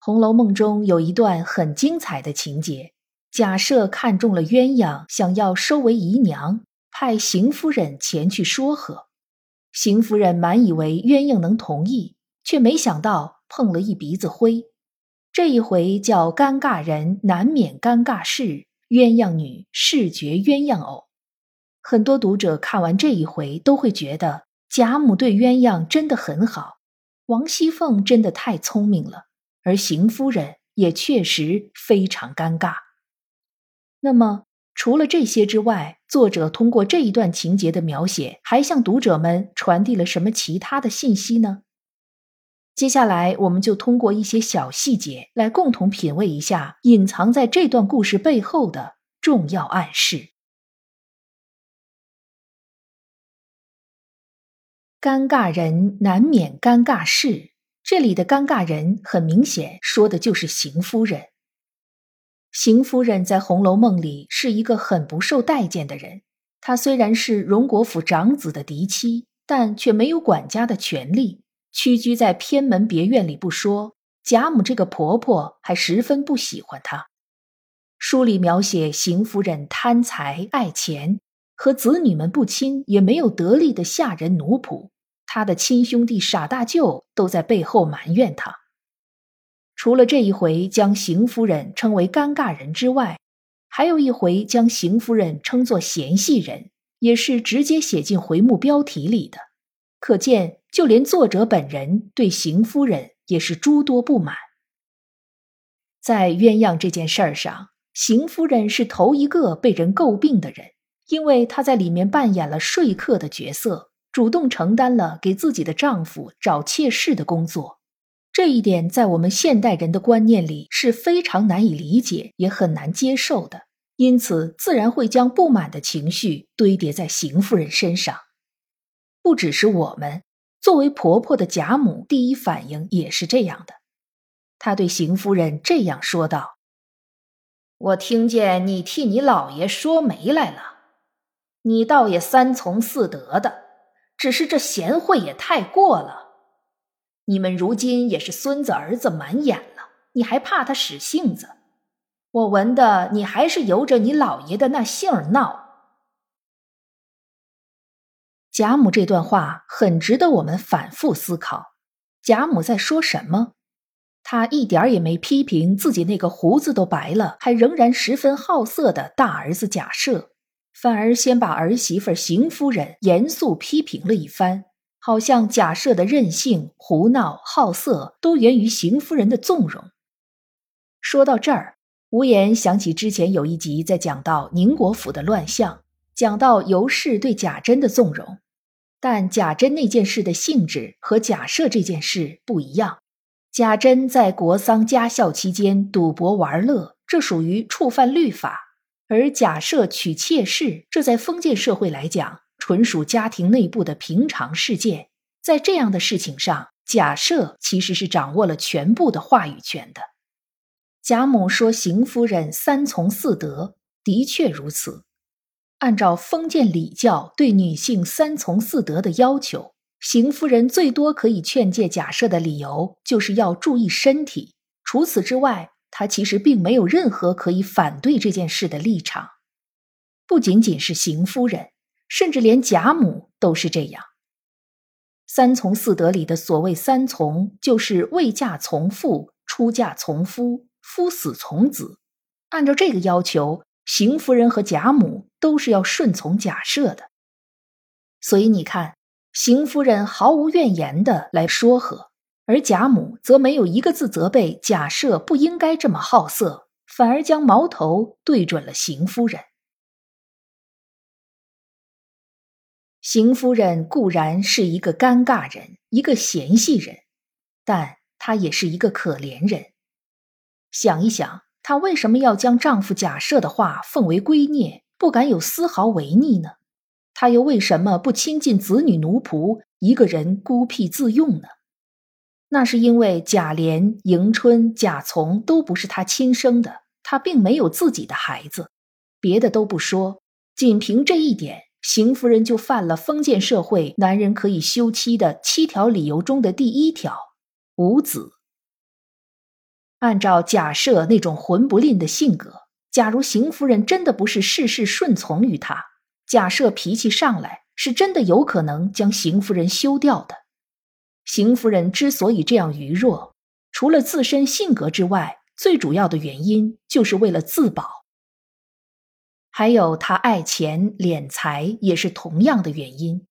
红楼梦》中有一段很精彩的情节：贾赦看中了鸳鸯，想要收为姨娘，派邢夫人前去说和。邢夫人满以为鸳鸯能同意，却没想到碰了一鼻子灰。这一回叫尴尬人难免尴尬事，鸳鸯女视觉鸳鸯偶。很多读者看完这一回都会觉得贾母对鸳鸯真的很好，王熙凤真的太聪明了。而邢夫人也确实非常尴尬。那么，除了这些之外，作者通过这一段情节的描写，还向读者们传递了什么其他的信息呢？接下来，我们就通过一些小细节来共同品味一下隐藏在这段故事背后的重要暗示。尴尬人难免尴尬事。这里的尴尬人很明显说的就是邢夫人。邢夫人在《红楼梦》里是一个很不受待见的人。她虽然是荣国府长子的嫡妻，但却没有管家的权利，屈居在偏门别院里不说，贾母这个婆婆还十分不喜欢她。书里描写邢夫人贪财爱钱，和子女们不亲，也没有得力的下人奴仆。他的亲兄弟傻大舅都在背后埋怨他。除了这一回将邢夫人称为尴尬人之外，还有一回将邢夫人称作嫌隙人，也是直接写进回目标题里的。可见，就连作者本人对邢夫人也是诸多不满。在鸳鸯这件事儿上，邢夫人是头一个被人诟病的人，因为她在里面扮演了说客的角色。主动承担了给自己的丈夫找妾室的工作，这一点在我们现代人的观念里是非常难以理解，也很难接受的。因此，自然会将不满的情绪堆叠在邢夫人身上。不只是我们，作为婆婆的贾母，第一反应也是这样的。她对邢夫人这样说道：“我听见你替你老爷说媒来了，你倒也三从四德的。”只是这贤惠也太过了，你们如今也是孙子儿子满眼了，你还怕他使性子？我闻的你还是由着你老爷的那性儿闹。贾母这段话很值得我们反复思考。贾母在说什么？她一点也没批评自己那个胡子都白了，还仍然十分好色的大儿子贾赦。反而先把儿媳妇邢夫人严肃批评了一番，好像贾赦的任性、胡闹、好色都源于邢夫人的纵容。说到这儿，无言想起之前有一集在讲到宁国府的乱象，讲到尤氏对贾珍的纵容，但贾珍那件事的性质和贾赦这件事不一样。贾珍在国丧家孝期间赌博玩乐，这属于触犯律法。而假设娶妾室，这在封建社会来讲，纯属家庭内部的平常事件。在这样的事情上，假设其实是掌握了全部的话语权的。贾母说：“邢夫人三从四德，的确如此。按照封建礼教对女性三从四德的要求，邢夫人最多可以劝诫假设的理由，就是要注意身体。除此之外。”他其实并没有任何可以反对这件事的立场，不仅仅是邢夫人，甚至连贾母都是这样。三从四德里的所谓三从，就是未嫁从父，出嫁从夫，夫死从子。按照这个要求，邢夫人和贾母都是要顺从贾赦的。所以你看，邢夫人毫无怨言的来说和。而贾母则没有一个字责备贾赦不应该这么好色，反而将矛头对准了邢夫人。邢夫人固然是一个尴尬人，一个嫌隙人，但她也是一个可怜人。想一想，她为什么要将丈夫贾赦的话奉为圭臬，不敢有丝毫违逆呢？她又为什么不亲近子女奴仆，一个人孤僻自用呢？那是因为贾琏、迎春、贾从都不是他亲生的，他并没有自己的孩子。别的都不说，仅凭这一点，邢夫人就犯了封建社会男人可以休妻的七条理由中的第一条：无子。按照假设那种混不吝的性格，假如邢夫人真的不是事事顺从于他，假设脾气上来，是真的有可能将邢夫人休掉的。邢夫人之所以这样愚弱，除了自身性格之外，最主要的原因就是为了自保。还有她爱钱敛财，也是同样的原因。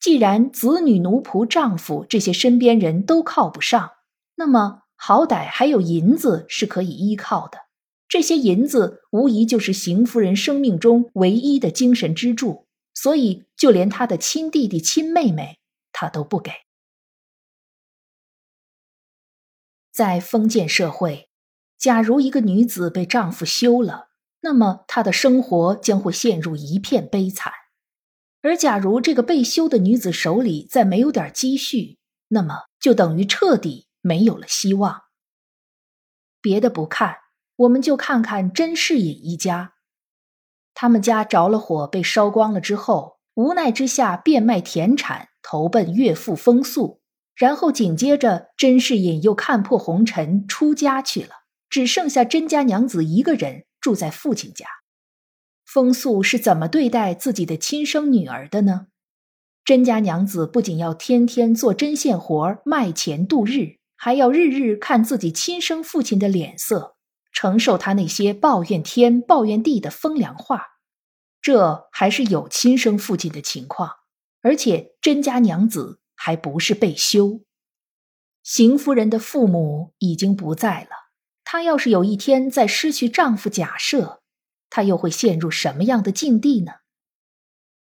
既然子女、奴仆、丈夫这些身边人都靠不上，那么好歹还有银子是可以依靠的。这些银子无疑就是邢夫人生命中唯一的精神支柱，所以就连她的亲弟弟、亲妹妹，她都不给。在封建社会，假如一个女子被丈夫休了，那么她的生活将会陷入一片悲惨；而假如这个被休的女子手里再没有点积蓄，那么就等于彻底没有了希望。别的不看，我们就看看甄士隐一家，他们家着了火被烧光了之后，无奈之下变卖田产，投奔岳父风宿。然后紧接着，甄士隐又看破红尘，出家去了，只剩下甄家娘子一个人住在父亲家。风素是怎么对待自己的亲生女儿的呢？甄家娘子不仅要天天做针线活卖钱度日，还要日日看自己亲生父亲的脸色，承受他那些抱怨天抱怨地的风凉话。这还是有亲生父亲的情况，而且甄家娘子。还不是被休。邢夫人的父母已经不在了，她要是有一天再失去丈夫贾赦，她又会陷入什么样的境地呢？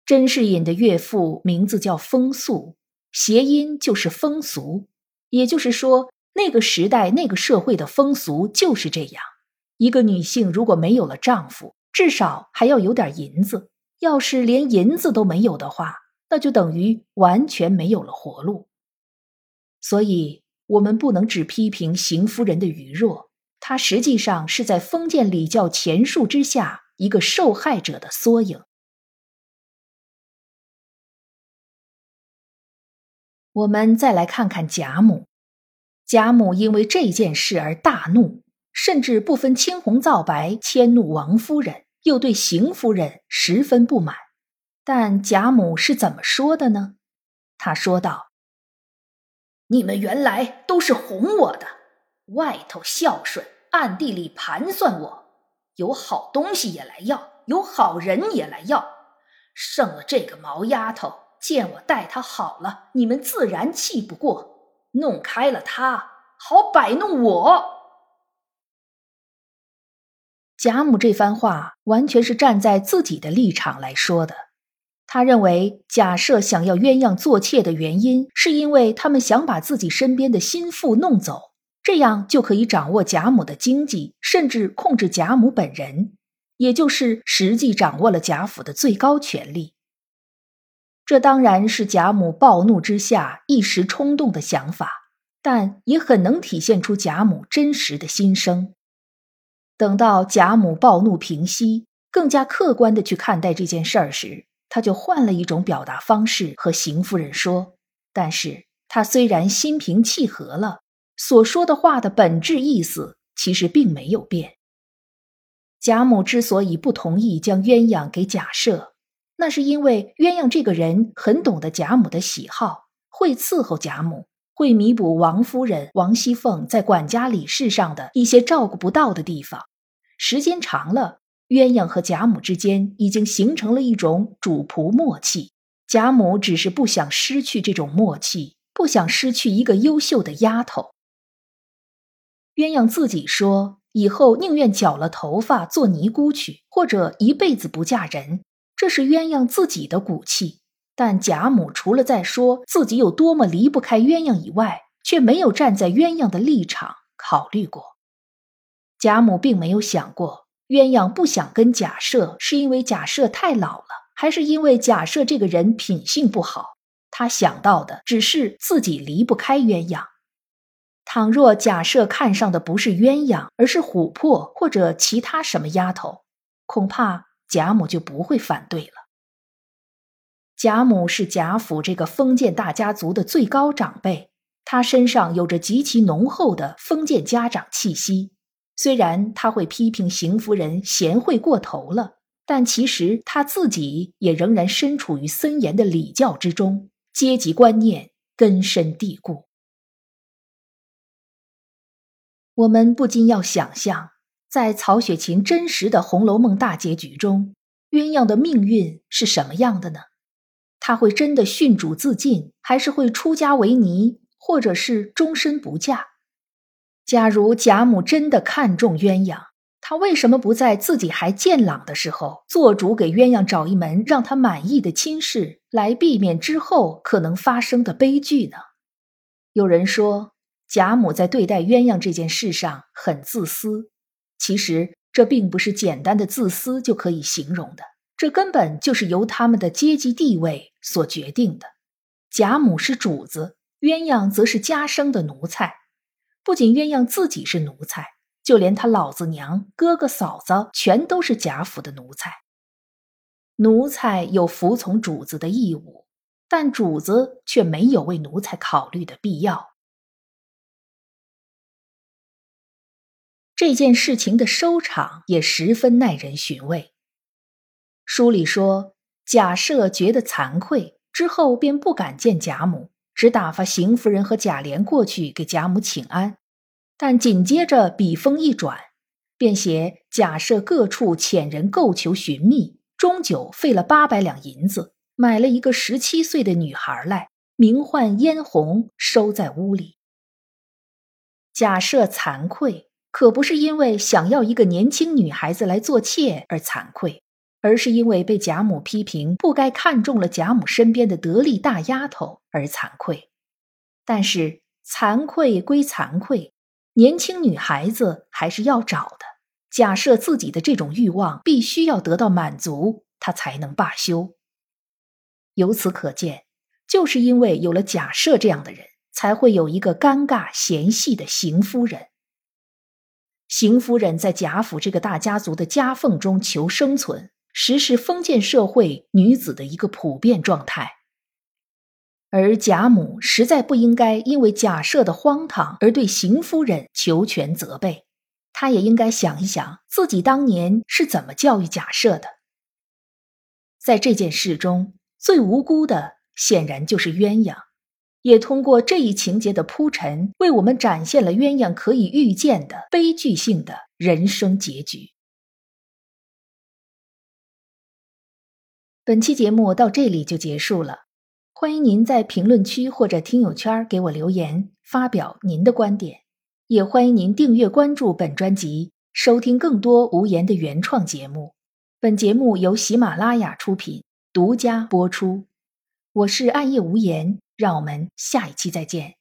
甄士隐的岳父名字叫风素，谐音就是风俗，也就是说，那个时代那个社会的风俗就是这样：一个女性如果没有了丈夫，至少还要有点银子；要是连银子都没有的话，那就等于完全没有了活路，所以我们不能只批评邢夫人的愚弱，她实际上是在封建礼教前述之下一个受害者的缩影。我们再来看看贾母，贾母因为这件事而大怒，甚至不分青红皂白迁怒王夫人，又对邢夫人十分不满。但贾母是怎么说的呢？她说道：“你们原来都是哄我的，外头孝顺，暗地里盘算我，有好东西也来要，有好人也来要。剩了这个毛丫头，见我待她好了，你们自然气不过，弄开了她，好摆弄我。”贾母这番话完全是站在自己的立场来说的。他认为，假设想要鸳鸯做妾的原因，是因为他们想把自己身边的心腹弄走，这样就可以掌握贾母的经济，甚至控制贾母本人，也就是实际掌握了贾府的最高权力。这当然是贾母暴怒之下一时冲动的想法，但也很能体现出贾母真实的心声。等到贾母暴怒平息，更加客观的去看待这件事儿时。他就换了一种表达方式和邢夫人说，但是他虽然心平气和了，所说的话的本质意思其实并没有变。贾母之所以不同意将鸳鸯给贾赦，那是因为鸳鸯这个人很懂得贾母的喜好，会伺候贾母，会弥补王夫人王熙凤在管家理事上的一些照顾不到的地方，时间长了。鸳鸯和贾母之间已经形成了一种主仆默契，贾母只是不想失去这种默契，不想失去一个优秀的丫头。鸳鸯自己说，以后宁愿绞了头发做尼姑去，或者一辈子不嫁人，这是鸳鸯自己的骨气。但贾母除了在说自己有多么离不开鸳鸯以外，却没有站在鸳鸯的立场考虑过。贾母并没有想过，鸳鸯不想跟贾赦，是因为贾赦太老了，还是因为贾赦这个人品性不好？他想到的只是自己离不开鸳鸯。倘若贾赦看上的不是鸳鸯，而是琥珀或者其他什么丫头，恐怕贾母就不会反对了。贾母是贾府这个封建大家族的最高长辈，她身上有着极其浓厚的封建家长气息。虽然他会批评邢夫人贤惠过头了，但其实他自己也仍然身处于森严的礼教之中，阶级观念根深蒂固。我们不禁要想象，在曹雪芹真实的《红楼梦》大结局中，鸳鸯的命运是什么样的呢？他会真的殉主自尽，还是会出家为尼，或者是终身不嫁？假如贾母真的看中鸳鸯，她为什么不在自己还健朗的时候，做主给鸳鸯找一门让她满意的亲事，来避免之后可能发生的悲剧呢？有人说。贾母在对待鸳鸯这件事上很自私，其实这并不是简单的自私就可以形容的，这根本就是由他们的阶级地位所决定的。贾母是主子，鸳鸯则是家生的奴才。不仅鸳鸯自己是奴才，就连他老子娘、哥哥嫂子全都是贾府的奴才。奴才有服从主子的义务，但主子却没有为奴才考虑的必要。这件事情的收场也十分耐人寻味。书里说，贾赦觉得惭愧，之后便不敢见贾母，只打发邢夫人和贾琏过去给贾母请安。但紧接着笔锋一转，便写贾赦各处遣人购求寻觅，终究费了八百两银子，买了一个十七岁的女孩来，名唤嫣红，收在屋里。贾赦惭愧。可不是因为想要一个年轻女孩子来做妾而惭愧，而是因为被贾母批评不该看中了贾母身边的得力大丫头而惭愧。但是惭愧归惭愧，年轻女孩子还是要找的。假设自己的这种欲望必须要得到满足，他才能罢休。由此可见，就是因为有了假设这样的人，才会有一个尴尬嫌隙的邢夫人。邢夫人在贾府这个大家族的夹缝中求生存，实是封建社会女子的一个普遍状态。而贾母实在不应该因为贾赦的荒唐而对邢夫人求全责备，她也应该想一想自己当年是怎么教育贾赦的。在这件事中，最无辜的显然就是鸳鸯。也通过这一情节的铺陈，为我们展现了鸳鸯可以预见的悲剧性的人生结局。本期节目到这里就结束了，欢迎您在评论区或者听友圈给我留言，发表您的观点。也欢迎您订阅关注本专辑，收听更多无言的原创节目。本节目由喜马拉雅出品，独家播出。我是暗夜无言。让我们下一期再见。